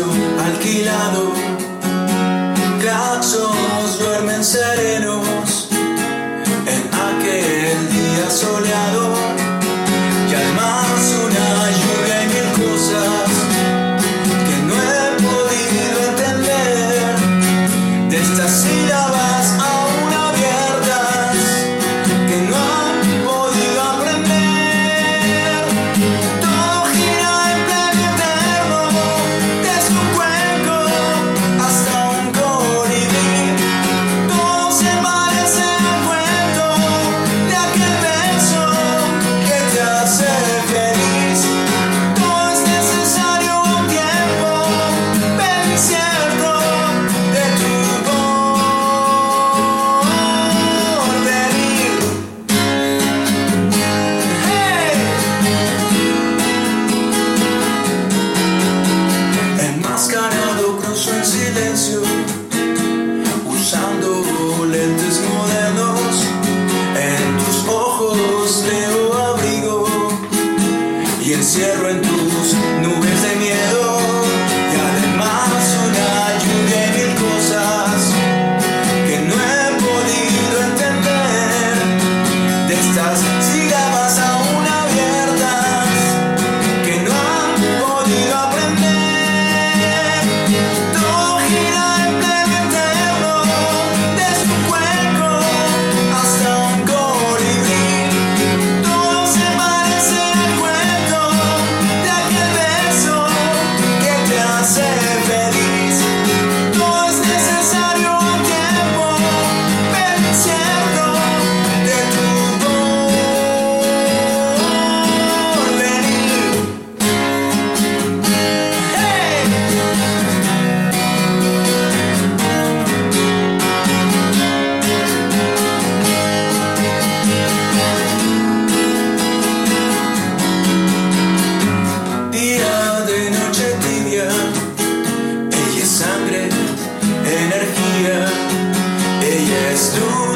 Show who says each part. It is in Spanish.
Speaker 1: alquilado. Claxons duermen serenos en aquel día soleado. encierro en tu stood